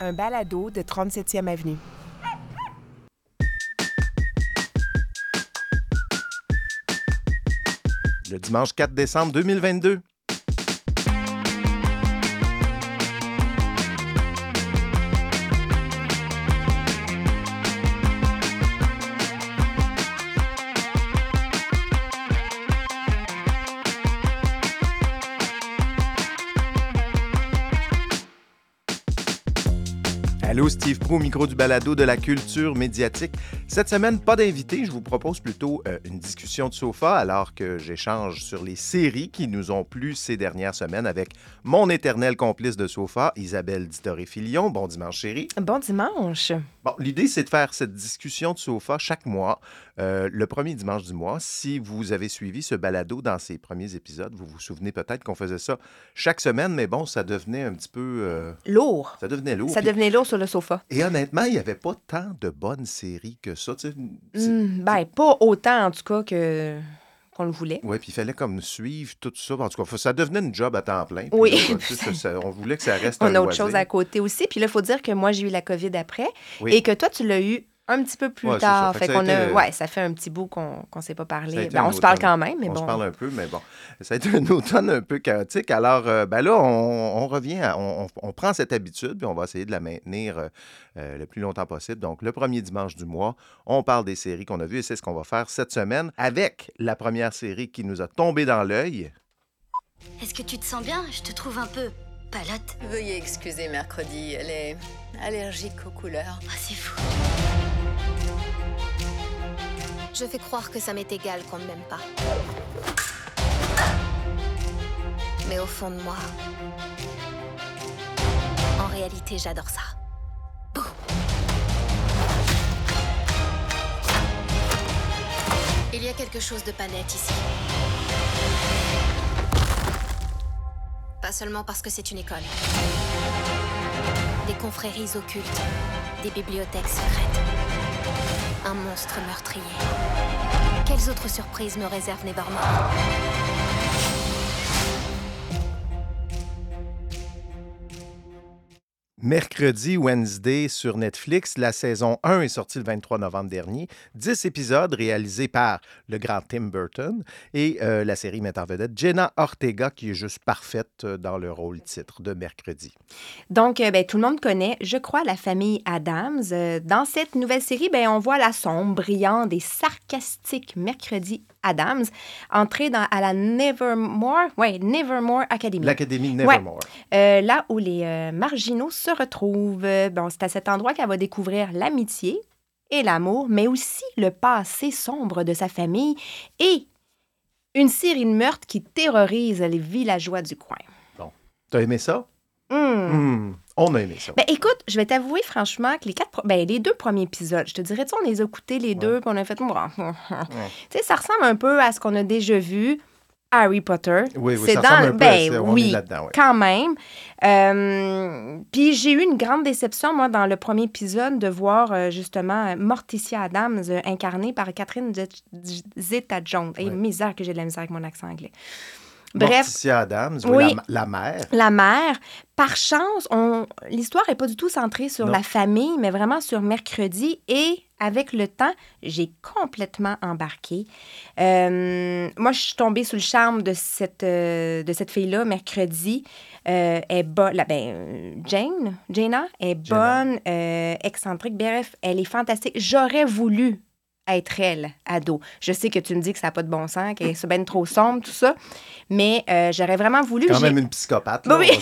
un balado de 37e Avenue. Le dimanche 4 décembre 2022. Allô, Steve Pro, micro du balado de la culture médiatique. Cette semaine, pas d'invité. Je vous propose plutôt euh, une discussion de sofa alors que j'échange sur les séries qui nous ont plu ces dernières semaines avec mon éternel complice de sofa, Isabelle Dittoré-Filion. Bon dimanche, chérie. Bon dimanche. Bon, l'idée, c'est de faire cette discussion de sofa chaque mois, euh, le premier dimanche du mois. Si vous avez suivi ce balado dans ses premiers épisodes, vous vous souvenez peut-être qu'on faisait ça chaque semaine, mais bon, ça devenait un petit peu... euh, Lourd. ça devenait lourd. Ça Puis- devenait lourd sur le sofa. Et honnêtement, il n'y avait pas tant de bonnes séries que ça. Tu sais. C'est- Hmm, ben, pas autant, en tout cas, que qu'on le voulait. Ouais, puis il fallait comme suivre tout ça. En tout cas, ça devenait une job à temps plein. Oui. là, tu sais, ça- ça- on voulait que ça reste On un a autre loisir. chose à côté aussi. Puis là, il faut dire que moi, j'ai eu la COVID après Oui. et que toi, tu l'as eu un petit peu plus Ouais, tard. ça. Fait Fait a été ouais, ça fait un petit bout qu'on qu'on s'est pas parlé. Ben, on se parle quand même, mais on bon. se parle un peu, mais bon. Ça a été un automne un peu chaotique. Alors, euh, ben là, on, on revient, à- on, on- on prend cette habitude, puis on va essayer de la maintenir euh, euh, le plus longtemps possible. Donc, le premier dimanche du mois, on parle des séries qu'on a vues, et c'est ce qu'on va faire cette semaine avec la première série qui nous a tombé dans l'œil. Est-ce que tu te sens bien? Je te trouve un peu palote. Veuillez excuser mercredi, elle est allergique aux couleurs. Ah, c'est fou. Je fais croire que ça m'est égal qu'on ne m'aime pas. Mais au fond de moi, en réalité, j'adore ça. Il y a quelque chose de pas net ici. Pas seulement parce que c'est une école. Des confréries occultes, des bibliothèques secrètes, un monstre meurtrier. Quelles autres surprises me réserve Nevermore Mercredi, Wednesday sur Netflix. La saison 1 est sortie le 23 novembre dernier. 10 épisodes réalisés par le grand Tim Burton. Et euh, la série met en vedette Jenna Ortega, qui est juste parfaite euh, dans le rôle titre de Mercredi. Donc, euh, ben, tout le monde connaît, je crois, la famille Adams. Dans cette nouvelle série, ben, on voit la sombre, brillante et sarcastique mercredi Adams entrer dans, à la Nevermore, ouais, Nevermore Academy. L'Académie Ouais. Nevermore. Euh, là où les euh, marginaux se retrouvent. Bon, c'est à cet endroit qu'elle va découvrir l'amitié et l'amour, mais aussi le passé sombre de sa famille et une série de meurtres qui terrorise les villageois du coin. T'as aimé ça? Hmm, On a aimé ça. Ben écoute, je vais t'avouer franchement que les quatre, ben, les deux premiers épisodes, je te dirais, on les a écoutés les deux, puis on a fait, tu sais, ça ressemble un peu à ce qu'on a déjà vu, Harry Potter. oui, oui, c'est dans, peu ben est oui, ouais. quand même. Euh, puis j'ai eu une grande déception, moi, dans le premier épisode, de voir euh, justement Morticia Adams euh, incarnée par Catherine Zeta-Jones. Et Ouais. misère que j'ai de la misère avec mon accent anglais. Bref, Morticia Adams, oui, Oui. la, la mère? la mère, par chance, on... l'histoire n'est pas du tout centrée sur Non. la famille, mais vraiment sur mercredi. Et avec le temps, j'ai complètement embarqué. Euh, moi, je suis tombée sous le charme de cette, euh, de cette fille-là mercredi. Euh, elle est bonne. la- Ben, Jane, Jana, est bonne, euh, excentrique. Bref, elle est fantastique. J'aurais voulu être elle, ado. Je sais que tu me dis que ça n'a pas de bon sens, qu'elle est bien trop sombre, tout ça, mais euh, j'aurais vraiment voulu. Quand même une psychopathe. Ben là, oui.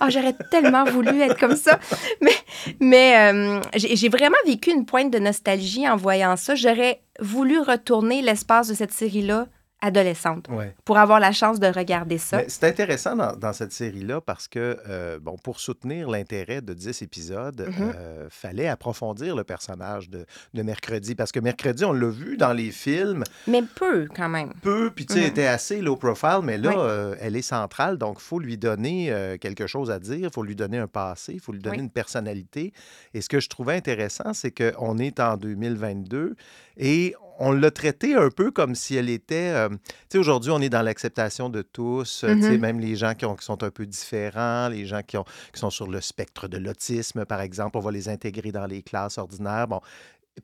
ah, j'aurais tellement voulu être comme ça. Mais, mais euh, j'ai j'ai vraiment vécu une pointe de nostalgie en voyant ça. J'aurais voulu retourner l'espace de cette série-là adolescente Ouais. pour avoir la chance de regarder ça. C'est intéressant dans, dans cette série-là parce que, euh, bon, pour soutenir l'intérêt de 10 épisodes, euh, fallait approfondir le personnage de, de Mercredi. Parce que Mercredi, on l'a vu dans les films, Mais peu, quand même. peu, puis tu sais, Mhm. était assez low profile, mais là, Oui. euh, elle est centrale, donc il faut lui donner quelque chose à dire, il faut lui donner un passé, il faut lui donner Oui. une personnalité. Et ce que je trouvais intéressant, c'est qu'on est en 2022 et on l'a traitée un peu comme si elle était. euh, tu sais, aujourd'hui, on est dans l'acceptation de tous. euh, tu sais, Mhm. même les gens qui, ont- qui sont un peu différents, les gens qui, ont, qui sont sur le spectre de l'autisme, par exemple, on va les intégrer dans les classes ordinaires. Bon.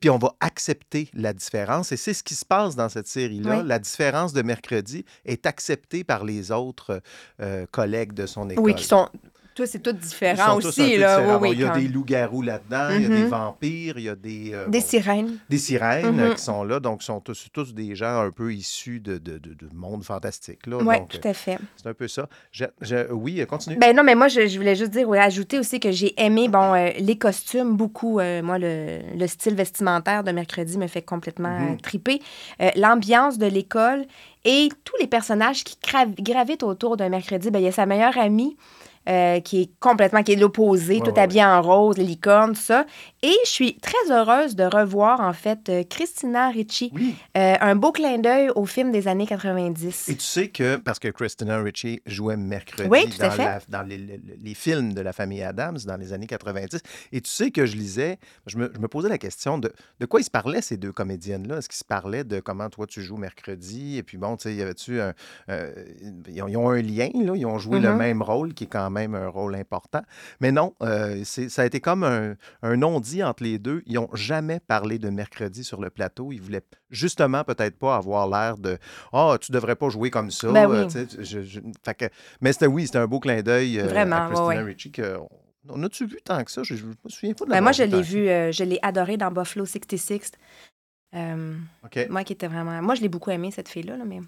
Puis on va accepter la différence. Et c'est ce qui se passe dans cette série-là. Oui. La différence de mercredi est acceptée par les autres euh, collègues de son école. Oui, qui sont. Toi, c'est tout différent aussi, là. Oui, oui, il y a quand- des loups-garous là-dedans, il y a des Mhm. vampires, il y a des, euh, Des sirènes. des sirènes euh, Mhm. qui sont là. Donc, sont tous, tous des gens un peu issus de, de, de, de monde fantastique. Oui, tout à fait. c'est un peu ça. Je- je- oui, euh, continue. Ben non, mais moi, je, je voulais juste dire, oui, ajouter aussi que j'ai aimé, bon, euh, les costumes, beaucoup. euh, moi, le, le style vestimentaire de mercredi me fait complètement euh, triper. Euh, L'ambiance de l'école et tous les personnages qui gravitent autour d'un mercredi. Ben, il y a sa meilleure amie. Euh, qui est complètement, qui est l'opposé, Ouais, tout ouais, habillé en rose, les licornes, tout ça. Et je suis très heureuse de revoir, en fait, euh, Christina Ricci. oui. Euh, un beau clin d'œil au film des années 90. Et tu sais que, parce que Christina Ricci jouait mercredi Oui, dans, fait. la- dans les, les- les films de la famille Adams dans les années 90, et tu sais que je lisais, je me, je me posais la question de, de quoi ils se parlaient, ces deux comédiennes-là? Est-ce qu'ils se parlaient de comment toi tu joues mercredi? Et puis bon, tu sais, y avait-tu un. ils, ont, un lien, là, ils ont joué le Mhm. même rôle, qui est quand même un rôle important. Mais non, euh, ça a été comme un, un non-dit entre les deux. Ils n'ont jamais parlé de mercredi sur le plateau. Ils voulaient justement peut-être pas avoir l'air de Ah, tu devrais pas jouer comme ça. Ben oui. Euh, tu sais, je- je- fait que- mais c'était oui, c'était un beau clin d'œil euh, Vraiment, à Christina ouais. Ricci. Que, on a-tu vu tant que ça? Je, je me souviens pas de Ben, l'avoir moi, je l'ai vu, euh, je l'ai adoré dans Buffalo 66. Euh, moi qui était vraiment. Moi, je l'ai beaucoup aimé, cette fille-là, là, mais.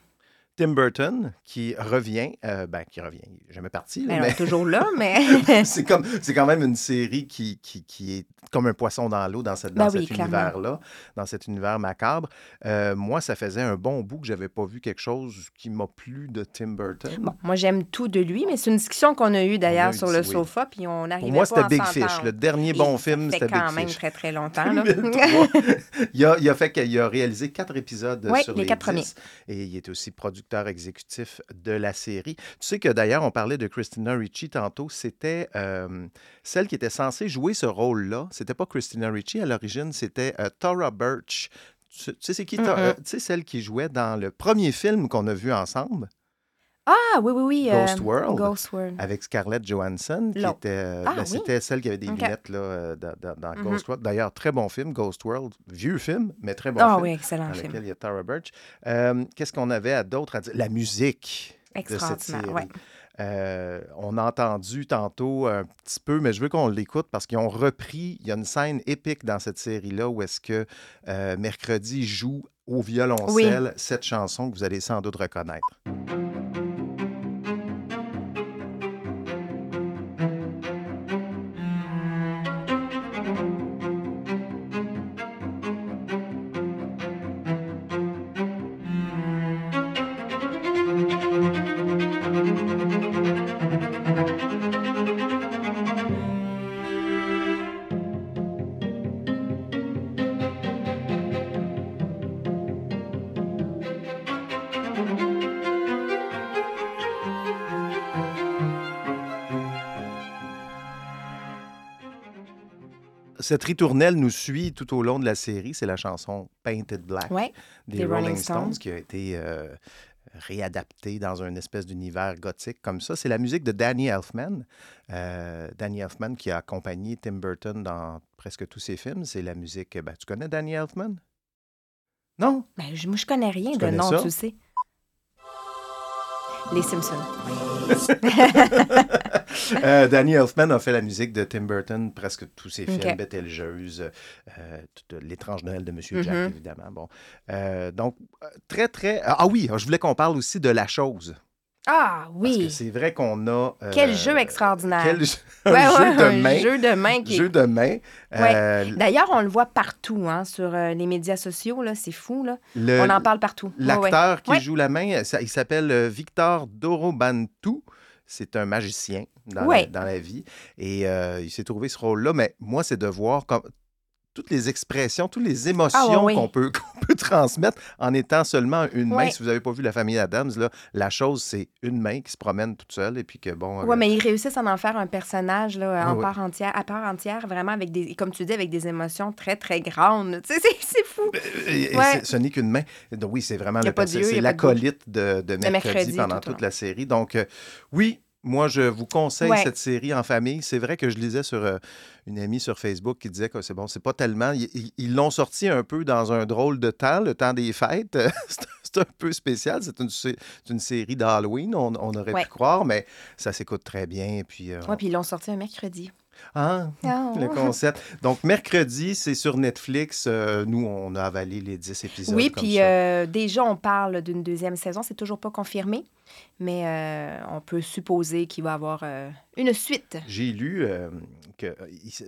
Tim Burton, qui revient, euh, ben, qui revient, il n'est jamais parti, là, Elle mais est toujours là, mais. c'est comme c'est quand même une série qui, qui, qui est comme un poisson dans l'eau dans, cette, dans Ben oui, cet univers-là, dans cet univers macabre. Euh, moi, ça faisait un bon bout que j'avais pas vu quelque chose qui m'a plu de Tim Burton. Bon, moi, j'aime tout de lui, mais c'est une discussion qu'on a eue d'ailleurs eu sur le oui. sofa, puis on arrivait Pour moi, c'était Big Fish. Le dernier bon film, c'était quand Big même Fish. très, très longtemps. Là. 2003. il, a, il a fait qu'il a réalisé quatre épisodes Oui, sur les les, quatre premiers. 10, et il est aussi producteur exécutif de la série. Tu sais que d'ailleurs, on parlait de Christina Ricci tantôt. C'était euh, celle qui était censée jouer ce rôle-là. C'était pas Christina Ricci à l'origine, c'était euh, Tara Birch. Tu, tu sais, c'est qui? Ta- Mm-mm. euh, tu sais, celle qui jouait dans le premier film qu'on a vu ensemble? Ah, oui, oui, oui. euh, Ghost World. Ghost World. avec Scarlett Johansson, qui était. euh, Ah, ben, oui. C'était celle qui avait des Ok. lunettes là, euh, dans, Mhm. Ghost World. D'ailleurs, très bon film, Ghost World. Vieux film, mais très bon Ah film. oui, excellent dans film. lequel il y a Tara Birch. Euh, Qu'est-ce qu'on avait à d'autre à dire? La musique de cette série. ouais. Euh, on a entendu tantôt un petit peu, mais je veux qu'on l'écoute parce qu'ils ont repris. Il y a une scène épique dans cette série-là où est-ce que euh, Mercredi joue au violoncelle cette chanson que vous allez sans doute reconnaître. Cette ritournelle nous suit tout au long de la série. C'est la chanson Painted Black Ouais, des, des Rolling, Rolling Stones. Stones. qui a été euh, réadaptée dans une espèce d'univers gothique comme ça. C'est la musique de Danny Elfman. Euh, Danny Elfman qui a accompagné Tim Burton dans presque tous ses films. C'est la musique. ben, tu connais Danny Elfman? Non? Ben, je, moi, je connais rien Tu de nom, ça? tu sais. Les Simpsons. Euh, Danny Elfman a fait la musique de Tim Burton, presque tous ses films, Ok. Betelgeuse, euh, euh, L'étrange Noël de Monsieur. Jack, évidemment. Bon. Euh, donc, euh, très, très... Ah oui, je voulais qu'on parle aussi de La Chose. Ah Parce que oui! c'est vrai qu'on a... euh, Quel jeu extraordinaire! Quel jeu, un Ouais, jeu ouais, de un main. jeu de main qui est Jeu de main. Euh, D'ailleurs, on le voit partout hein, sur euh, les médias sociaux. là, C'est fou. Là. le- on en parle partout. L'acteur qui joue la main, ça- il s'appelle Victor Dorobantou. C'est un magicien dans, la, dans la vie. Et il s'est trouvé ce rôle-là. Mais moi, c'est de voir comme toutes les expressions, toutes les émotions oui. qu'on peut, qu'on peut transmettre en étant seulement une main. Si vous n'avez pas vu la famille Adams, là, la chose, c'est une main qui se promène toute seule et puis que bon. Oui, euh, mais ils réussissent à en faire un personnage là, Ah en oui. part entière, à part entière, vraiment avec des, comme tu dis, avec des émotions très, très grandes. C'est- c'est fou. Et- et Ouais. c'est- ce n'est qu'une main. Donc, oui, c'est vraiment le pas c'est l'acolyte de, de mercredi, mercredi, pendant tout toute la série. Donc, euh, oui, moi, je vous conseille Ouais. cette série en famille. C'est vrai que je lisais sur euh, une amie sur Facebook qui disait que c'est bon, c'est pas tellement. Ils- l'ont sorti un peu dans un drôle de temps, le temps des fêtes. c'est un peu spécial. C'est une, série d'Halloween, on, on aurait Ouais. pu croire, mais ça s'écoute très bien. Et puis, euh, Oui, puis ils l'ont sorti un mercredi. Ah, Ah, le concept. Donc, mercredi, c'est sur Netflix. Euh, nous, on a avalé les 10 épisodes. Oui, comme puis euh, déjà, on parle d'une deuxième saison. C'est toujours pas confirmé, mais euh, on peut supposer qu'il va y avoir une suite. J'ai lu que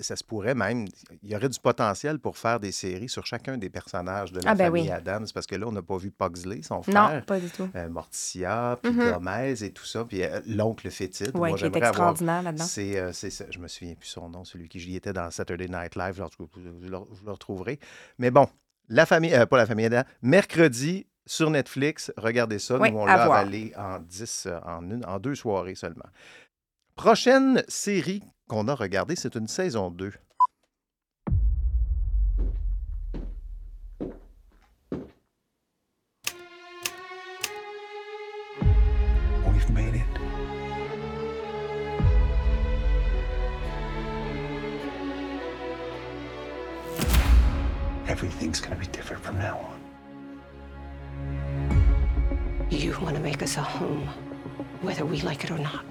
ça se pourrait même, il y aurait du potentiel pour faire des séries sur chacun des personnages de la Ah, ben famille oui. Adams, parce que là, on n'a pas vu Pugsley, son Non, frère, pas du tout. Morticia, puis Mhm. Gomez et tout ça, puis l'oncle fétide. Oui, qui est avoir... extraordinaire là-dedans. C'est, je me souviens plus son nom, celui qui j'y étais dans Saturday Night Live, le, je le- retrouverai. Mais bon, la famille, euh, pas la famille Adams, mercredi sur Netflix, regardez ça, Oui, nous on l'a avalé en 10, euh, en, une, en deux soirées seulement. Prochaine série qu'on a regardée, c'est une saison 2. Like it or not.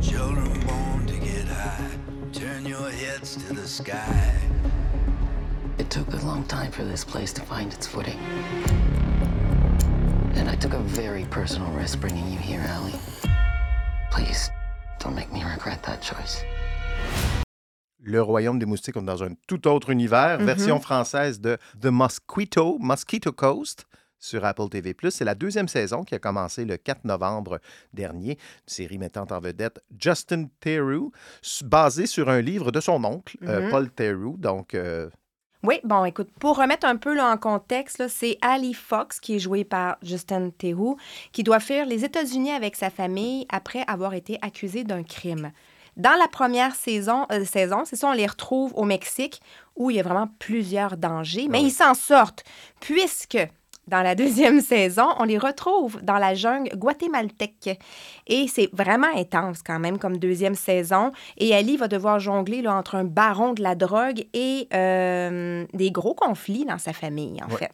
Children born to get high, turn your heads to the sky. It took a long time for this place to find its footing. And I took a very personal risk bringing you here, Allie. Please, don't make me regret that choice. Le Royaume des Moustiques, on est dans un tout autre univers, Mhm. version française de The Mosquito, Mosquito Coast sur Apple TV+. C'est la deuxième saison qui a commencé le 4 novembre dernier. Une série mettant en vedette Justin Theroux, basée sur un livre de son oncle, euh, Mhm. Paul Theroux. Donc, euh, Oui, bon, écoute, pour remettre un peu là, en contexte, c'est Ali Fox, qui est joué par Justin Theroux, qui doit fuir les États-Unis avec sa famille après avoir été accusé d'un crime. Dans la première saison, euh, saison c'est ça, on les retrouve au Mexique, où il y a vraiment plusieurs dangers, mais Ah oui. ils s'en sortent, puisque dans la deuxième saison, on les retrouve dans la jungle guatémaltèque. Et c'est vraiment intense quand même comme deuxième saison. Et Ali va devoir jongler là, entre un baron de la drogue et euh, des gros conflits dans sa famille, en Ouais. fait.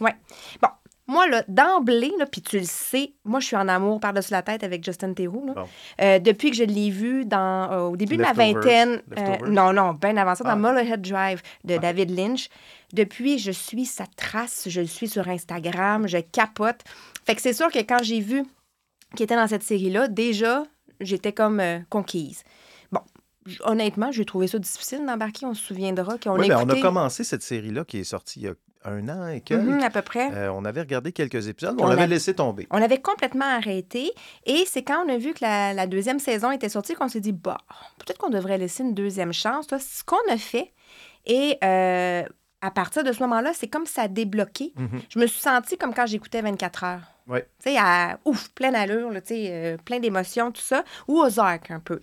Ouais. Bon, moi, là, d'emblée, puis tu le sais, moi, je suis en amour par-dessus la tête avec Justin Theroux. là. Bon. Euh, depuis que je l'ai vu dans, euh, au début de Leftovers. vingtaine. euh, non, non, bien avant ça, dans Ah. Mullerhead Drive de Ah. David Lynch. Depuis, je suis sa trace, je le suis sur Instagram, je capote. Fait que c'est sûr que quand j'ai vu qu'il était dans cette série-là, déjà, j'étais comme euh, conquise. Bon, honnêtement, j'ai trouvé ça difficile d'embarquer. On se souviendra qu'on oui, a on a commencé cette série-là qui est sortie il y a un an et quelques. Mhm, à peu près. Euh, on avait regardé quelques épisodes, mais On on l'avait laissé tomber. On avait complètement arrêté. Et c'est quand on a vu que la, la deuxième saison était sortie qu'on s'est dit, bah, peut-être qu'on devrait laisser une deuxième chance. Ce qu'on a fait. Et euh, à partir de ce moment-là, c'est comme ça a débloqué. Mhm. Je me suis sentie comme quand j'écoutais 24 heures. Ouais. Tu sais, à ouf, pleine allure, là, euh, plein d'émotions, tout ça. Ou aux arcs un peu.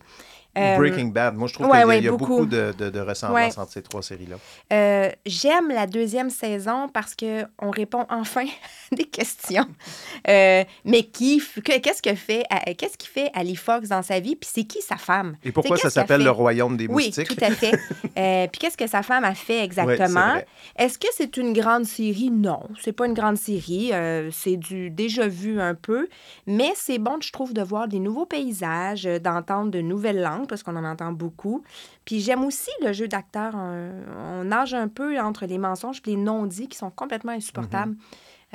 Euh, Breaking Bad. Moi, je trouve ouais, qu'il y a, ouais, il y a beaucoup. beaucoup, de, de- de ressemblances Ouais. entre ces trois séries-là. Euh, J'aime la deuxième saison parce que on répond enfin à des questions. Euh, mais qui, qu'est-ce que fait, qu'est-ce qui fait Ali Fox dans sa vie, puis c'est qui sa femme? Et pourquoi ça s'appelle le Royaume des Oui, Moustiques? tout à fait. Euh, puis qu'est-ce que sa femme a fait exactement? Est-ce que c'est une grande série? Non, c'est pas une grande série. C'est du déjà vu un peu, mais c'est bon, je trouve, de voir des nouveaux paysages, euh, d'entendre de nouvelles langues parce qu'on en entend beaucoup. Puis j'aime aussi le jeu d'acteur. On, nage un peu entre les mensonges et les non-dits qui sont complètement insupportables. Mm-hmm.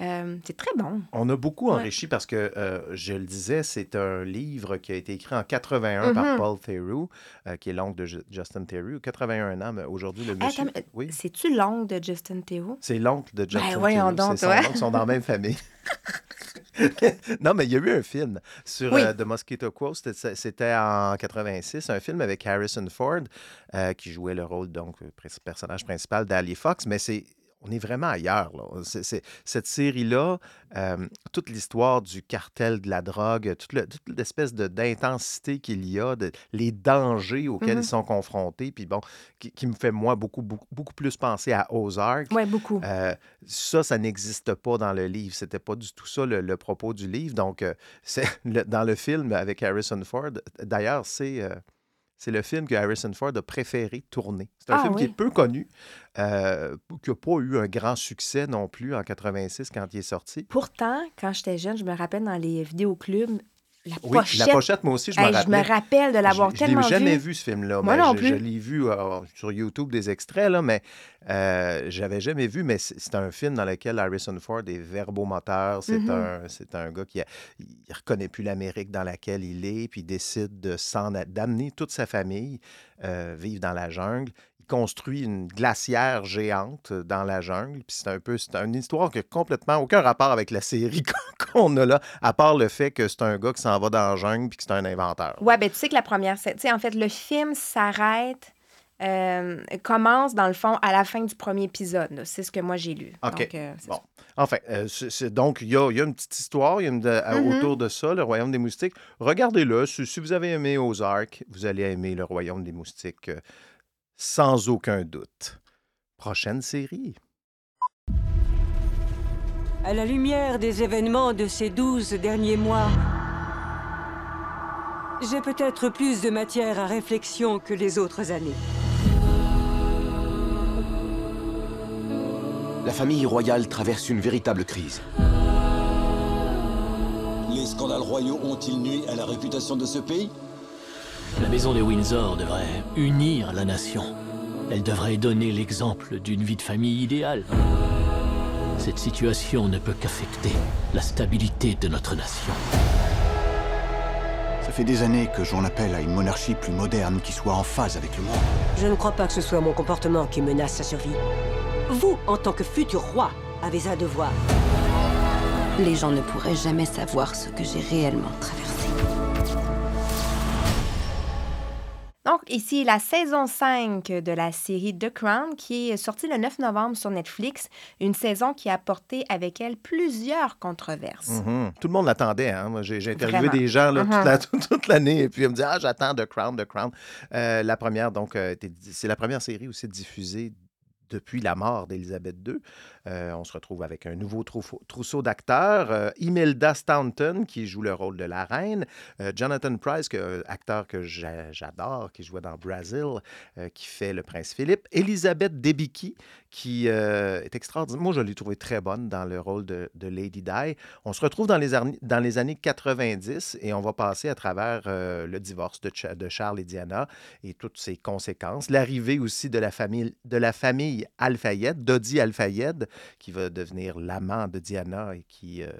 Euh, c'est très bon. On a beaucoup Ouais. enrichi parce que, euh, je le disais, c'est un livre qui a été écrit en 81 par Mhm. Paul Theroux, euh, qui est l'oncle de Ju- Justin Theroux. 81 ans, mais aujourd'hui, le monsieur... Attends, oui, C'est-tu l'ongle de Justin Theroux? C'est l'oncle de Justin voyons Theroux. donc, C'est son ils sont dans la même famille. non, mais il y a eu un film sur Oui. euh, The Mosquito Quo. C'était en 86, un film avec Harrison Ford euh, qui jouait le rôle, donc, euh, personnage principal d'Ali Fox. Mais c'est. On est vraiment ailleurs. Là. Cette série-là, euh, toute l'histoire du cartel de la drogue, toute, le- toute l'espèce de- d'intensité qu'il y a, de, les dangers auxquels ils sont confrontés, puis bon, qui, qui me fait, moi, beaucoup, beaucoup, beaucoup plus penser à Ozark. Oui, beaucoup. Euh, ça, ça n'existe pas dans le livre. C'était pas du tout ça le, le propos du livre. Donc, euh, c'est dans le film avec Harrison Ford, d'ailleurs, c'est c'est le film que Harrison Ford a préféré tourner. C'est un Ah film qui est peu connu, euh, qui n'a pas eu un grand succès non plus en 86 quand il est sorti. Pourtant, quand j'étais jeune, je me rappelle dans les vidéoclubs, la Oui, pochette. la pochette, moi aussi, je me Hey, rappelle. rappelle de l'avoir Je- tellement Je l'ai jamais vu. vu, ce film-là. Moi mais non je, plus. je l'ai vu euh, sur YouTube, des extraits, là, mais euh, j'avais jamais vu. Mais c'est un film dans lequel Harrison Ford est verbomoteur. C'est un, c'est un gars qui a, il reconnaît plus l'Amérique dans laquelle il est, puis il décide d'amener toute sa famille euh, vivre dans la jungle. Construit une glacière géante dans la jungle. Puis c'est un peu, c'est une histoire qui n'a complètement aucun rapport avec la série qu'on a là, à part le fait que c'est un gars qui s'en va dans la jungle puis que c'est un inventeur. Ouais, ben tu sais que la première tu sais, en fait, le film s'arrête, euh, commence dans le fond à la fin du premier épisode. C'est ce que moi j'ai lu. OK. Donc, euh, Bon. Enfin, euh, c'est- donc, il y y a une petite histoire y a une de- Mhm. autour de ça, le Royaume des Moustiques. Regardez-le. Si, si vous avez aimé Ozark, vous allez aimer le Royaume des Moustiques euh, sans aucun doute. Prochaine série. À la lumière des événements de ces douze derniers mois, j'ai peut-être plus de matière à réflexion que les autres années. La famille royale traverse une véritable crise. Les scandales royaux ont-ils nui à la réputation de ce pays? La maison de Windsor devrait unir la nation. Elle devrait donner l'exemple d'une vie de famille idéale. Cette situation ne peut qu'affecter la stabilité de notre nation. Ça fait des années que j'en appelle à une monarchie plus moderne qui soit en phase avec le monde. Je ne crois pas que ce soit mon comportement qui menace sa survie. Vous, en tant que futur roi, avez un devoir. Les gens ne pourraient jamais savoir ce que j'ai réellement traversé. Ici, la saison 5 de la série The Crown, qui est sortie le 9 novembre sur Netflix. Une saison qui a apporté avec elle plusieurs controverses. Mhm. Tout le monde l'attendait. Hein? Moi, J'ai interviewé Vraiment. des gens là, Mhm. la- toute, l'année et puis ils me disaient Ah, j'attends The Crown, The Crown. Euh, la première, donc, euh, c'est la première série aussi diffusée depuis la mort d'Élisabeth II. Euh, on se retrouve avec un nouveau trousseau d'acteurs. Euh, Imelda Staunton, qui joue le rôle de la reine. Euh, Jonathan Price, acteur que j'a- j'adore, qui jouait dans Brazil, qui fait le prince Philippe. Elisabeth Debicki, qui est extraordinaire. Moi, je l'ai trouvée très bonne dans le rôle de, Lady Di. On se retrouve dans les, années 90 et on va passer à travers le divorce de, de Charles et Diana et toutes ses conséquences. L'arrivée aussi de la famille, de la famille Al-Fayed, Dodi Al-Fayed, qui va devenir l'amant de Diana et qui euh,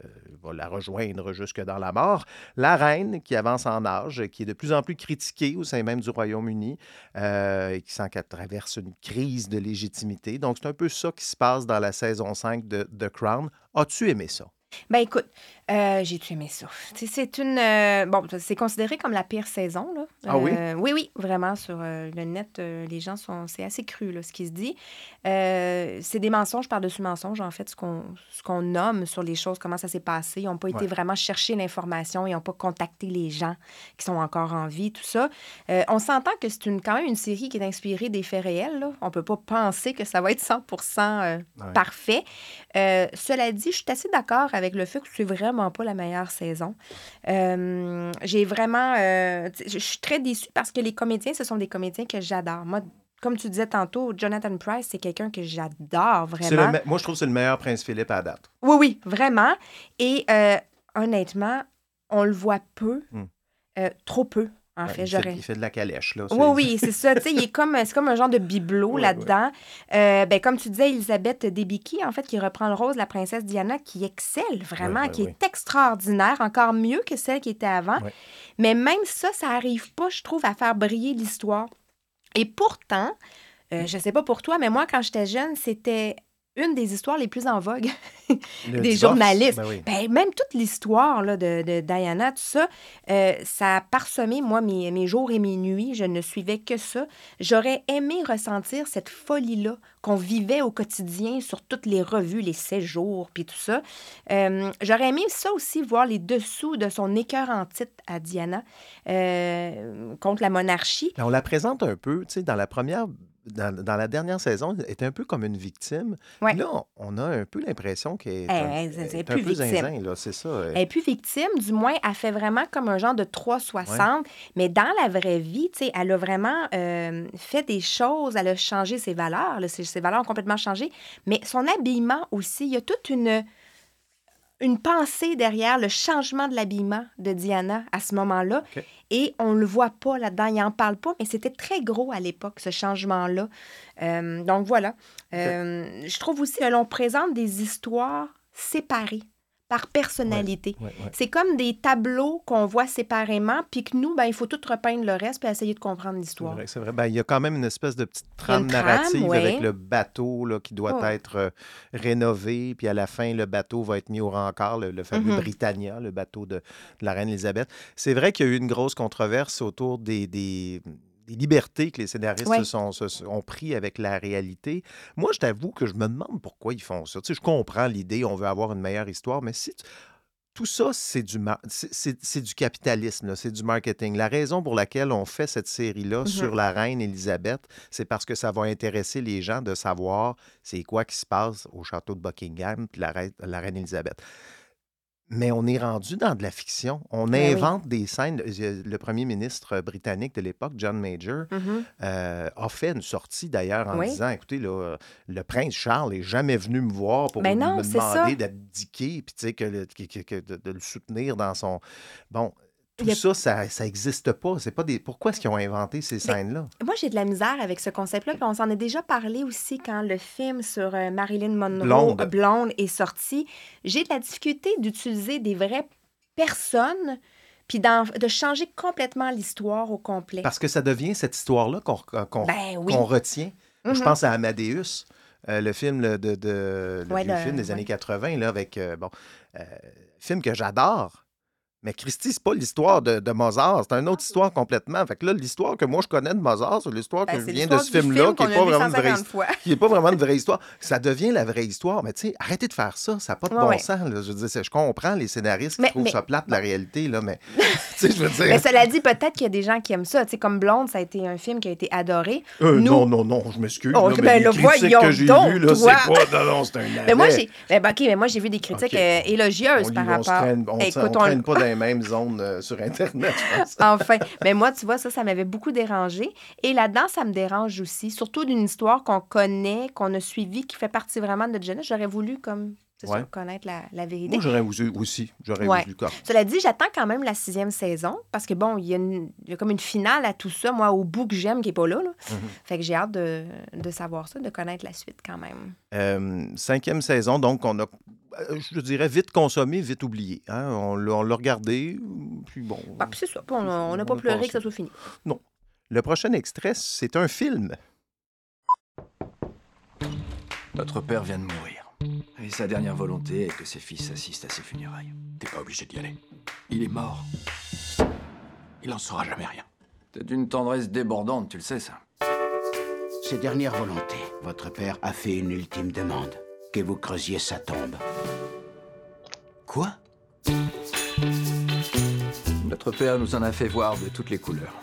va la rejoindre jusque dans la mort. La reine qui avance en âge, qui est de plus en plus critiquée au sein même du Royaume-Uni euh, et qui sent qu'elle traverse une crise de légitimité. Donc, c'est un peu ça qui se passe dans la saison 5 de The Crown. As-tu aimé ça? Ben écoute, euh, j'ai-tu aimé ça? Tu sais, C'est une. euh, bon, c'est considéré comme la pire saison, là. Ah oui? Euh, oui, oui, vraiment, sur le net, les gens sont. C'est assez cru, là, ce qui se dit. C'est des mensonges par-dessus mensonges, en fait, ce qu'on ce qu'on nomme sur les choses, comment ça s'est passé. Ils n'ont pas été vraiment chercher l'information, ils n'ont pas contacté les gens qui sont encore en vie, tout ça. On s'entend que c'est une, quand même une série qui est inspirée des faits réels, là. On peut pas penser que ça va être 100 euh, Ouais. parfait. Cela dit, je suis assez d'accord avec le fait que c'est vraiment pas la meilleure saison. Euh, j'ai vraiment. euh, je suis très déçue parce que les comédiens, ce sont des comédiens que j'adore. Moi, comme tu disais tantôt, Jonathan Price, c'est quelqu'un que j'adore le vraiment. me- moi, je trouve que c'est le meilleur prince Philippe à date. Oui, oui, vraiment. Et euh, honnêtement, on le voit peu, Hmm. trop peu. En Ouais, fait, il, fait, il fait de la calèche. Là. Oui, oui, c'est ça. Tu sais, il est comme, c'est comme un genre de bibelot Ouais, là-dedans. Euh, ben, comme tu disais, Elisabeth Debicki, en fait, qui reprend le de la princesse Diana, qui excelle vraiment, Ouais, ouais, qui ouais. est extraordinaire, encore mieux que celle qui était avant. Ouais. Mais même ça, ça arrive pas, je trouve, à faire briller l'histoire. Et pourtant, euh, je sais pas pour toi, mais moi, quand j'étais jeune, c'était une des histoires les plus en vogue des divorce, journalistes. ben oui. Ben, même toute l'histoire là, de, de Diana, tout ça, euh, ça a parsemé, moi, mes, mes jours et mes nuits. Je ne suivais que ça. J'aurais aimé ressentir cette folie-là qu'on vivait au quotidien sur toutes les revues, les séjours, puis tout ça. Euh, J'aurais aimé ça aussi, voir les dessous de son écœur en titre à Diana euh, contre la monarchie. Mais on la présente un peu, tu sais, dans la première, dans, dans la dernière saison, elle est un peu comme une victime. Ouais. Là, on a un peu l'impression qu'elle est, un, elle- elle est un plus peu zinzin, là, c'est ça. Elle est plus victime, du moins, elle fait vraiment comme un genre de 360. Mais dans la vraie vie, tu sais, elle a vraiment euh, fait des choses, elle a changé ses valeurs. là, ses, ses valeurs ont complètement changé. Mais son habillement aussi, il y a toute une, une pensée derrière le changement de l'habillement de Diana à ce moment-là. Et on ne le voit pas là-dedans, il n'en parle pas, mais c'était très gros à l'époque, ce changement-là. Euh, donc voilà. Euh, Je trouve aussi que l'on présente des histoires séparées par personnalité. Ouais, ouais. C'est comme des tableaux qu'on voit séparément, puis que nous, ben, il faut tout repeindre le reste, puis essayer de comprendre l'histoire. c'est vrai. Ben, il y a quand même une espèce de petite trame narrative avec le bateau là, qui doit Oh. être euh, rénové, puis à la fin, le bateau va être mis au rencard, le, le fameux Mhm. Britannia, le bateau de, de la reine Elisabeth. C'est vrai qu'il y a eu une grosse controverse autour des, des- des libertés que les scénaristes Ouais. sont, se ont pris avec la réalité. Moi, je t'avoue que je me demande pourquoi ils font ça. Tu sais, je comprends l'idée, on veut avoir une meilleure histoire, mais si tu- tout ça, c'est du, mar- c'est- du capitalisme, c'est du marketing. La raison pour laquelle on fait cette série-là Mhm. sur la reine Élisabeth, c'est parce que ça va intéresser les gens de savoir c'est quoi qui se passe au château de Buckingham puis la reine, la reine Élisabeth. Mais on est rendu dans de la fiction. On Ben oui. invente des scènes. Le le premier ministre britannique de l'époque, John Major, Mhm. euh, a fait une sortie d'ailleurs en Oui. disant écoutez, là, euh, le prince Charles n'est jamais venu me voir pour Ben me- non, me c'est demander d'abdiquer, puis tu sais, que, le- que- que- que de, de le soutenir dans son. Bon, tout a- ça, ça, ça n'existe pas. C'est pas des. Pourquoi est-ce qu'ils ont inventé ces Ben, scènes-là? Moi, j'ai de la misère avec ce concept-là, puis on s'en a déjà parlé aussi quand le film sur euh, Marilyn Monroe, Blonde. euh, Blonde, est sorti. J'ai de la difficulté d'utiliser des vraies personnes, puis de changer complètement l'histoire au complet. Parce que ça devient cette histoire-là qu'on qu'on- Ben oui. qu'on retient. Je Mhm. pense à Amadeus, euh, le film de, de- le Ouais, vieux le- film des ouais. années 80, là, avec. euh, bon, euh, film que j'adore. Mais Christy, c'est pas l'histoire de, de Mozart, c'est une autre histoire complètement. Fait que là, l'histoire que moi je connais de Mozart, c'est l'histoire Ben, c'est vient de ce film-là, film qui n'est pas, vraiment une vraie 150 histoire. fois. qui est pas vraiment une vraie histoire. Ça devient la vraie histoire. Mais tu sais, arrêtez de faire ça, ça n'a pas de Ouais, bon ouais. sens. là. Je veux dire, je comprends les scénaristes qui trouvent mais- ça plate, la réalité, là, mais tu sais, je veux dire. Mais cela dit, peut-être qu'il y a des gens qui aiment ça. Tu sais, comme Blonde, ça a été un film qui a été adoré. Euh, Nous- Non, non, non, je m'excuse. Oh, ben les là, critiques que j'ai donc, vues, là, toi. c'est pas... Non, non, c'est un Mais moi, j'ai OK, mais moi, j'ai vu des critiques euh, élogieuses par rapport. on, Écoute, on les mêmes euh, sur Internet. Enfin, mais moi, tu vois, ça, ça m'avait beaucoup dérangé. Et là-dedans, ça me dérange aussi, surtout d'une histoire qu'on connaît, qu'on a suivie, qui fait partie vraiment de notre jeunesse. J'aurais voulu, comme, Ouais. ça, connaître la, la vérité. Moi, j'aurais voulu aussi. J'aurais Ouais. Cela dit, j'attends quand même la sixième saison, parce que bon, il y, a y comme une finale à tout ça, moi, au bout que j'aime, qui n'est pas là. là. Mhm. Fait que j'ai hâte de, de savoir ça, de connaître la suite quand même. Euh, cinquième saison, donc on a, euh, je dirais, vite consommé, vite oublié. hein. On l'a on l'a regardé, puis bon. Bah, puis c'est ça, puis on n'a pas pleuré que ça soit fini. Non. Le prochain extrait, c'est un film. Notre père vient de mourir. Et sa dernière volonté est que ses fils assistent à ses funérailles. T'es pas obligé d'y aller. Il est mort. Il en saura jamais rien. T'es d'une tendresse débordante, tu le sais, ça. Ses dernières volontés, votre père a fait une ultime demande. Que vous creusiez sa tombe. Quoi? Notre père nous en a fait voir de toutes les couleurs.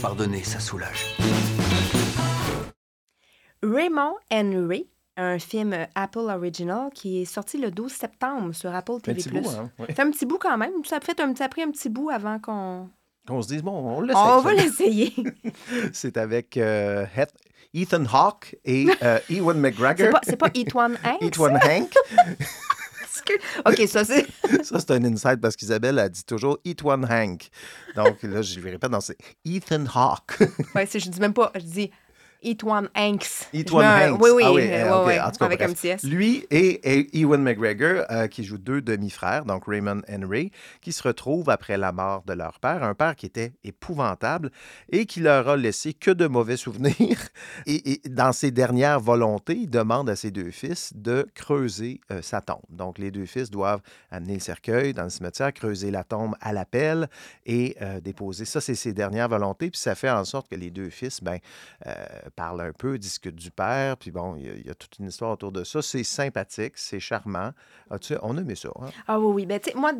Pardonner, ça soulage. Raymond Henry, un film euh, Apple Original qui est sorti le 12 septembre sur Apple TV+. hein. Ça fait un petit bout quand même. Ça a, fait un, ça a pris un petit bout avant qu'on... On se dit, bon, on l'essaie. On va l'essayer. c'est avec euh, Ethan Hawke et euh, Ewan McGregor. C'est pas, c'est pas Etwan Hanks? Ethan Hank. OK, ça c'est... Ça, c'est un insight parce qu'Isabelle a dit toujours Ethan Hank. Donc là, je lui répète, non, c'est Ethan Hawke. Ouais, c'est- je dis même pas... Je dis Etwan Hanks. Etwan Hanks. Oui, oui, Ah oui, euh, ouais, ok, ouais, en tout cas, avec bref. un petit S. Lui et, et Ewan McGregor, euh, qui jouent deux demi-frères, donc Raymond et Ray, qui se retrouvent après la mort de leur père, un père qui était épouvantable et qui leur a laissé que de mauvais souvenirs. Et, et dans ses dernières volontés, il demande à ses deux fils de creuser euh, sa tombe. Donc, les deux fils doivent amener le cercueil dans le cimetière, creuser la tombe à la pelle et euh, déposer. Ça, c'est ses dernières volontés. Puis ça fait en sorte que les deux fils, ben, parlent un peu, discutent du père. Puis bon, il y, a- il y a toute une histoire autour de ça. C'est sympathique, c'est charmant. Ah, tu sais, on aimait ça. hein? Ah oui, oui. Ben, tu sais, moi,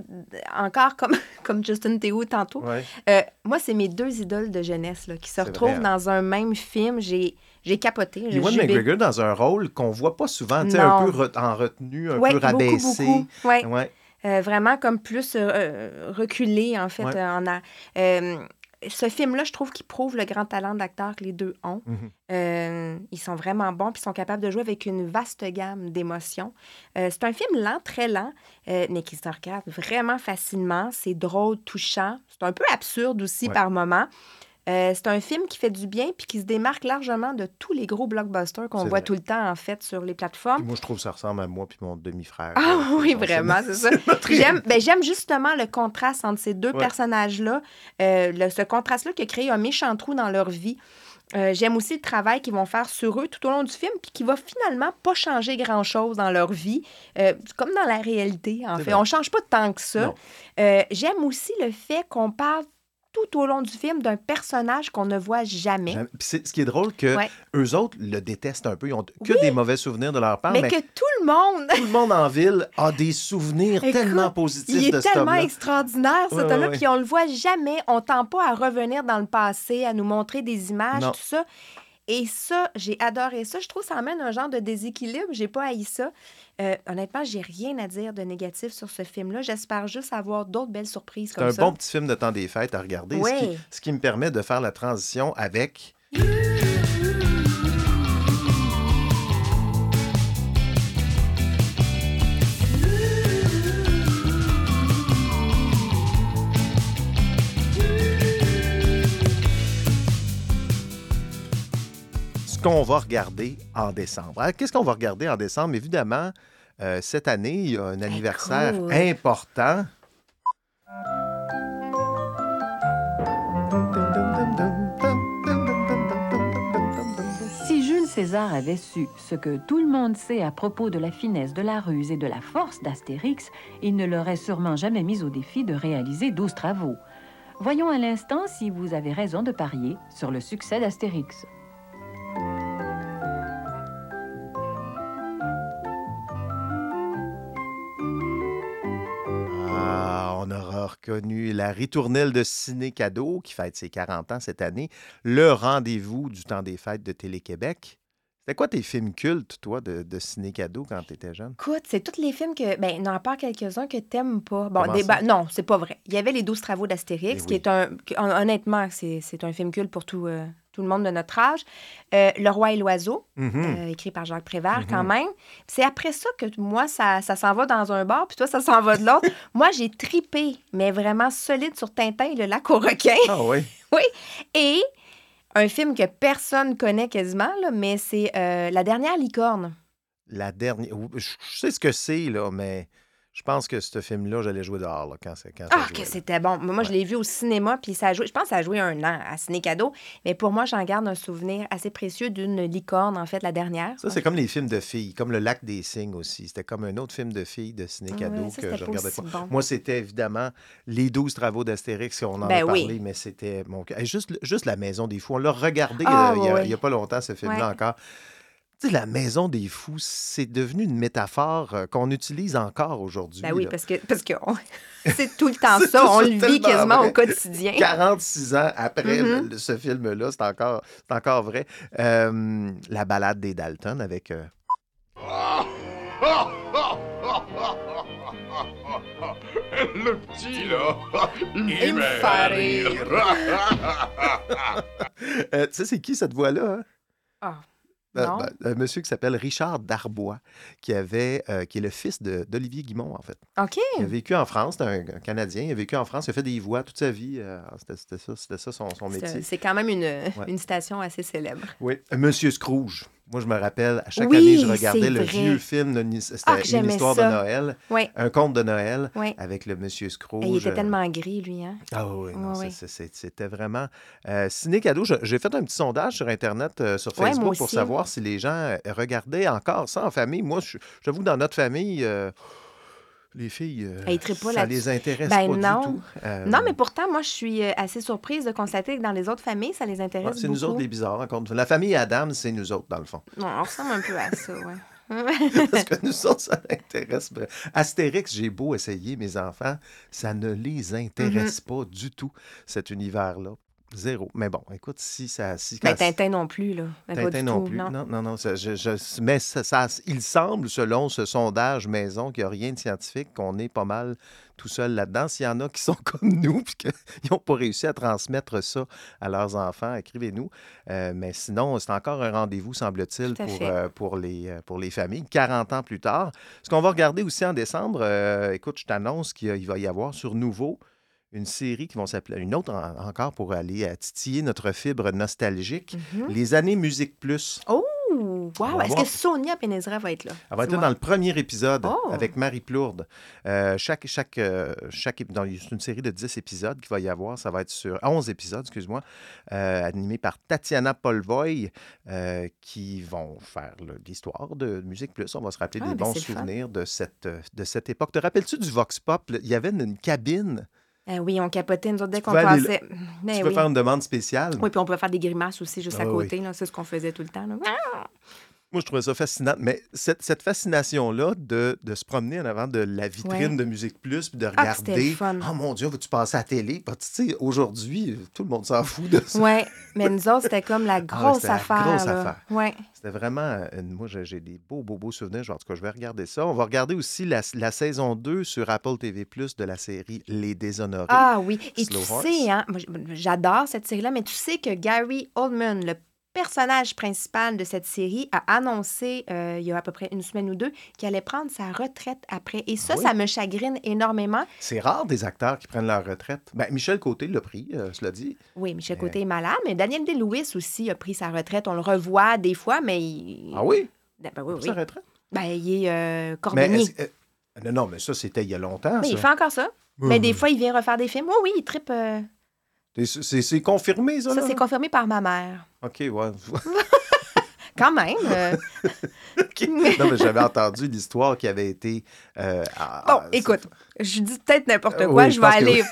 encore comme, comme Justin Théo tantôt, Ouais. euh, moi, c'est mes deux idoles de jeunesse là, qui se retrouvent vrai, hein. dans un même film. J'ai j'ai capoté. Ewan. McGregor dans un rôle qu'on voit pas souvent, tu sais, un peu re- en retenue, un Ouais, peu beaucoup, rabaissé. beaucoup. Ouais. Ouais. Euh, vraiment comme plus euh, reculé, en fait. En ce film-là, je trouve qu'il prouve le grand talent d'acteur que les deux ont. Mhm. Euh, ils sont vraiment bons, puis ils sont capables de jouer avec une vaste gamme d'émotions. Euh, c'est un film lent, très lent, euh, mais qui se regarde vraiment facilement. C'est drôle, touchant. C'est un peu absurde aussi Ouais. par moments. Euh, c'est un film qui fait du bien puis qui se démarque largement de tous les gros blockbusters qu'on voit vrai. tout le temps, en fait, sur les plateformes. Puis moi, je trouve que ça ressemble à moi puis mon demi-frère. Ah Euh, oui, vraiment, c'est ça. J'aime ben, j'aime justement le contraste entre ces deux Ouais. personnages-là. Euh, le- ce contraste-là qui a créé un méchant trou dans leur vie. Euh, J'aime aussi le travail qu'ils vont faire sur eux tout au long du film, puis qui va finalement pas changer grand-chose dans leur vie, euh, comme dans la réalité, en fait. vrai. On change pas tant que ça. Euh, J'aime aussi le fait qu'on parle tout au long du film d'un personnage qu'on ne voit jamais. C'est- ce qui est drôle, que Ouais. eux autres le détestent un peu. Ils ont que Oui. des mauvais souvenirs de leur père, mais mais, que tout le monde tout le monde en ville a des souvenirs Écoute, tellement positifs Il est de tellement extraordinaire, cet ouais, homme-là, ouais. puis on le voit jamais. On tend pas à revenir dans le passé, à nous montrer des images, Non. tout ça. Et ça, j'ai adoré ça. Je trouve que ça amène un genre de déséquilibre. J'ai pas haï ça. Euh, honnêtement, j'ai rien à dire de négatif sur ce film-là. J'espère juste avoir d'autres belles surprises C'est comme un ça. bon petit film de temps des fêtes à regarder, ce, qui, ce qui me permet de faire la transition avec... qu'on va regarder en décembre. Qu'est-ce qu'on va regarder en décembre? Évidemment, euh, cette année, il y a un anniversaire cool. important. Si Jules César avait su ce que tout le monde sait à propos de la finesse, de la ruse et de la force d'Astérix, il ne l'aurait sûrement jamais mis au défi de réaliser 12 travaux. Voyons à l'instant si vous avez raison de parier sur le succès d'Astérix. Ah, on aura reconnu la ritournelle de Ciné Cadeau qui fête ses 40 ans cette année, le rendez-vous du temps des fêtes de Télé-Québec. C'était quoi tes films cultes, toi, de, de Ciné Cadeau quand tu étais jeune? Écoute, c'est tous les films que. Ben, non, à part quelques-uns que t'aimes pas. Bon, des- ben, non, c'est pas vrai. Il y avait Les 12 travaux d'Astérix, Eh qui est un. honnêtement, c'est c'est un film culte pour tout, euh, tout le monde de notre âge. Euh, le Roi et l'Oiseau, Mhm. euh, écrit par Jacques Prévert, Mhm. quand même. Puis C'est après ça que moi, ça, ça s'en va dans un bar, puis toi, ça s'en va de l'autre. moi, j'ai tripé, mais vraiment solide sur Tintin et le lac aux requins. Ah oui? Oui. Et un film que personne connaît quasiment, là, mais c'est euh, La dernière licorne. La dernière. je sais ce que c'est, là, mais je pense que ce film-là, j'allais jouer dehors là, quand, c'est- quand ça Ah, jouait, que c'était bon. Moi, je l'ai vu au cinéma, puis ça a joué, je pense que ça a joué un an à Ciné Cadeau. Mais pour moi, j'en garde un souvenir assez précieux d'une licorne, en fait, la dernière. Ça, c'est comme les films de filles, comme Le Lac des Cygnes aussi. C'était comme un autre film de filles de Ciné Cadeau que je regardais pas. bon. Moi, c'était évidemment les 12 travaux d'Astérix, on en Ben a parlé, oui. mais c'était mon Juste, juste La Maison des Fous. On l'a regardé Ah, euh, il a- n'y a, pas longtemps, ce film-là Ouais. encore. Tu sais, La Maison des Fous, c'est devenu une métaphore euh, qu'on utilise encore aujourd'hui. Ben oui, là. parce que parce que on- c'est tout le temps ça. On le vit quasiment vrai. au quotidien. 46 ans après Mhm. le- ce film-là, c'est encore, c'est encore vrai. Euh, la balade des Dalton avec. euh, Le petit, là, Il me fait rire. Euh, tu sais, c'est qui cette voix-là? hein? Ah, Euh, Non? ben, un monsieur qui s'appelle Richard Darbois, qui, avait, euh, qui est le fils d'Olivier Guimont, en fait. OK. Il a vécu en France, c'est un, un Canadien, il a vécu en France, il a fait des voix toute sa vie. euh, c'était ça, c'était ça son, métier. c'est quand même une, Ouais. une station assez célèbre. Oui, Monsieur Scrooge. Moi, je me rappelle, à chaque Oui, année, je regardais le vrai. vieux film, de c'était Ah, une histoire ça. de Noël, Ouais. un conte de Noël avec le Monsieur Scrooge. Et il était euh, tellement gris, lui. Hein? Ah oui, non, c'est- c'est- c'était vraiment... Euh, Ciné Cadeau, j'ai fait un petit sondage sur Internet, euh, sur Facebook, pour savoir si les gens euh, regardaient encore ça en famille. Moi, je- j'avoue dans notre famille, euh, les filles, euh, pas ça les intéresse Ben pas non. du tout. Euh, Non, mais pourtant, moi, je suis euh, assez surprise de constater que dans les autres familles, ça les ouais, intéresse c'est nous autres les bizarres. encore. La famille Adam, c'est nous autres, dans le fond. Non, on ressemble un peu à ça, ouais. Parce que nous autres, ça intéresse. Astérix, j'ai beau essayer, mes enfants, ça ne les intéresse Mm-hmm. pas du tout, cet univers-là. Zéro. Mais bon, écoute, si ça. Si, Ben, quand- Tintin non plus, là. Ben, pas Tintin non tout, plus. Non, non, non. ça- je- je- mais ça, ça- il semble, selon ce sondage maison, qu'il n'y a rien de scientifique, qu'on est pas mal tout seul là-dedans. S'il y en a qui sont comme nous, puis qu'ils n'ont pas réussi à transmettre ça à leurs enfants, écrivez-nous. Euh, mais sinon, c'est encore un rendez-vous, semble-t-il, pour, euh, pour, les, euh, pour les familles, 40 ans plus tard. Ce qu'on va regarder aussi en décembre, euh, écoute, je t'annonce qu'il va y avoir sur Nouveau une série qui va s'appeler, une autre en- encore pour aller euh, titiller notre fibre nostalgique, Mhm. les années Musique Plus. Oh, wow! Est-ce que Sonia Pénézra va être là? Elle va être là dans le premier épisode Oh. avec Marie Plourde. Euh, chaque, chaque, euh, chaque, c'est une série de 10 épisodes qu'il va y avoir. Ça va être sur 11 épisodes, excuse-moi, euh, animé par Tatiana Polvoy, qui vont faire l'histoire de Musique Plus. On va se rappeler Ah, des ben, bons fun. souvenirs de cette, de cette époque. Te rappelles-tu du Vox Pop? Il y avait une, une cabine. Euh, oui, on capotait, nous autres, dès qu'on aller passait. Tu peux oui. faire une demande spéciale. Oui, puis on pouvait faire des grimaces aussi juste à Ah oui. côté. C'est ce qu'on faisait tout le temps. là. Moi, je trouvais ça fascinant. Mais cette, cette fascination-là de, de se promener en avant de la vitrine Ouais. de Musique Plus, puis de Ah, regarder. Oh mon Dieu, vas-tu passer à la télé? Bah, tu sais, aujourd'hui, tout le monde s'en fout de ça. Oui, mais nous autres, c'était comme la grosse Ah la affaire. grosse là. affaire. Ouais. C'était vraiment. une- moi, j'ai des beaux, beaux, beaux souvenirs. Genre, en tout cas, je vais regarder ça. On va regarder aussi la, la saison 2 sur Apple TV de la série Les Déshonorés. Ah oui. Et Slow tu Horse. sais, hein, j'adore cette série-là, mais tu sais que Gary Oldman, le personnage principal de cette série, a annoncé euh, il y a à peu près une semaine ou deux qu'il allait prendre sa retraite après. Et ça, Ah oui? ça me chagrine énormément. C'est rare des acteurs qui prennent leur retraite. Ben, Michel Côté l'a pris, euh, cela dit. Oui, Michel Mais- Côté est malade, mais Daniel Day-Lewis aussi a pris sa retraite. On le revoit des fois, mais il... Ah oui? Ben, ben oui, Pris oui. sa retraite? Ben, il est euh, cordonnier. euh, non, non, mais ça, c'était il y a longtemps. Mais il fait encore ça. Oui, mais des fois, il vient refaire des films. Oui, oui, il tripe. C'est- confirmé, ça? Ça, c'est confirmé par ma mère. OK, ouais. Quand même. euh, non, mais j'avais entendu l'histoire qui avait été. euh, à- Bon, écoute, je dis peut-être n'importe Euh, quoi, oui, je je vais que aller.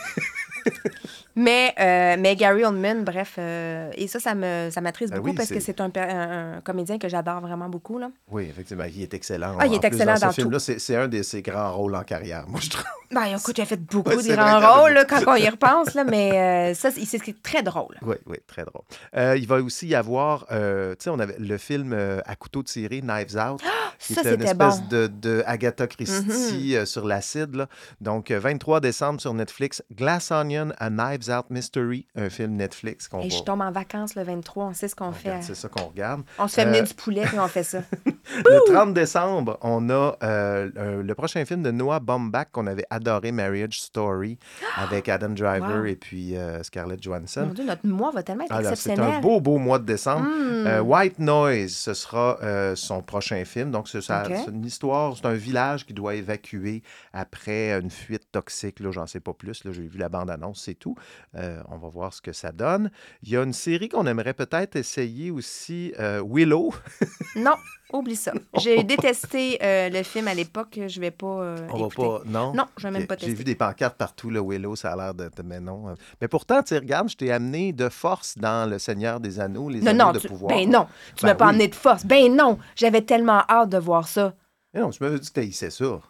Mais, euh, mais Gary Oldman, bref, euh, et ça, ça me ça m'attriste Ben beaucoup oui, parce que c'est- un, per- un- un comédien que j'adore vraiment beaucoup. Là. Oui, effectivement, il est excellent. Ah, il est En plus, excellent dans dans ce tout. film-là. C'est un de ses grands rôles en carrière, moi, je trouve. Ben, écoute, il a fait beaucoup Ouais, de c'est vrai grands rôles là, quand on y repense, là, mais euh, ça, c'est très drôle. Oui, oui, très drôle. Euh, il va aussi y avoir, tu sais, on avait le film à couteau tiré, Knives Out, qui ça, était une espèce bon. de, de Agatha Christie euh, sur l'acide. Donc, euh, 23 décembre sur Netflix, Glass Onion, A Knives Out Mystery, un film Netflix qu'on Et je tombe en vacances le 23, on sait ce qu'on fait. regarde, C'est ça qu'on regarde. On se fait mener Euh, du poulet puis on fait ça. Le 30 décembre, on a euh, le prochain film de Noah Baumbach qu'on avait adoré, Marriage Story, avec Adam Driver Wow. et puis euh, Scarlett Johansson. Mon Dieu, notre mois va tellement être là, c'est exceptionnel. un beau, beau mois de décembre. Mm. Euh, White Noise, ce sera son prochain film. Donc, c'est une histoire, c'est un village qui doit évacuer après une fuite toxique. Là, j'en sais pas plus. Là, j'ai vu la bande-annonce, c'est tout. Euh, on va voir ce que ça donne. Il y a une série qu'on aimerait peut-être essayer aussi, euh, Willow. Non, oublie ça. J'ai détesté euh, le film à l'époque. Je vais pas. On va pas. Non? Non, je vais même pas J'ai vu des pancartes partout, le Willow, ça a l'air de. de- Mais non. Mais pourtant, tu sais, regarde, je t'ai amené de force dans Le Seigneur des Anneaux, les Non, anneaux non, de tu, pouvoir. ben non, tu Ben m'as pas oui. emmené de force. Ben non, j'avais tellement hâte de voir ça. Mais non, tu m'avais dit que tu haïssais ça.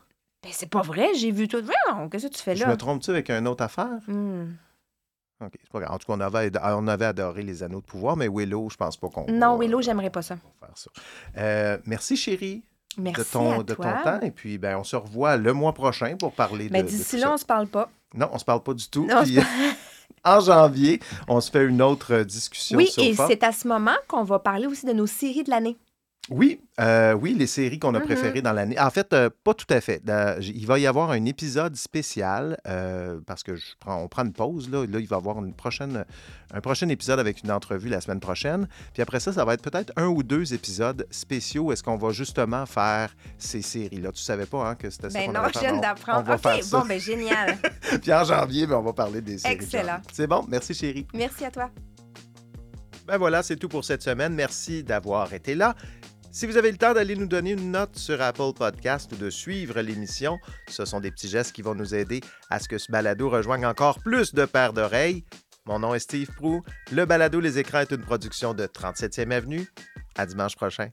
Ben c'est pas vrai, j'ai vu tout. Qu'est-ce que tu fais Je là? me trompe-tu avec une autre affaire? Hmm. OK, c'est pas grave. En tout cas, on avait, on avait adoré les anneaux de pouvoir, mais Willow, je pense pas qu'on Non, va Willow, j'aimerais pas ça. faire ça. Euh, merci, chérie. Merci de ton, à de toi. ton temps. Et puis, ben, on se revoit le mois prochain pour parler Ben de, de d'ici là, on se parle pas. Non, on se parle pas du tout. Non, Puis, en janvier, on se fait une autre euh, discussion Oui, sur et c'est à ce moment qu'on va parler aussi de nos séries de l'année. Oui, euh, oui, les séries qu'on a Mhm. préférées dans l'année. En fait, euh, pas tout à fait. Euh, il va y avoir un épisode spécial euh, parce que je prends, on prend une pause. Là. Là, il va y avoir une prochaine, un prochain épisode avec une entrevue la semaine prochaine. Puis après ça, ça va être peut-être un ou deux épisodes spéciaux. Est-ce qu'on va justement faire ces séries-là? Tu savais pas hein, que c'était ça Ben qu'on non, je viens d'apprendre. OK, faire ça. bon, ben génial. Puis en janvier, ben, on va parler des séries. Excellent. C'est bon. Merci, chérie. Merci à toi. Ben voilà, c'est tout pour cette semaine. Merci d'avoir été là. Si vous avez le temps d'aller nous donner une note sur Apple Podcast ou de suivre l'émission, ce sont des petits gestes qui vont nous aider à ce que ce balado rejoigne encore plus de paires d'oreilles. Mon nom est Steve Prou. Le balado Les Écrans est une production de 37e Avenue. À dimanche prochain.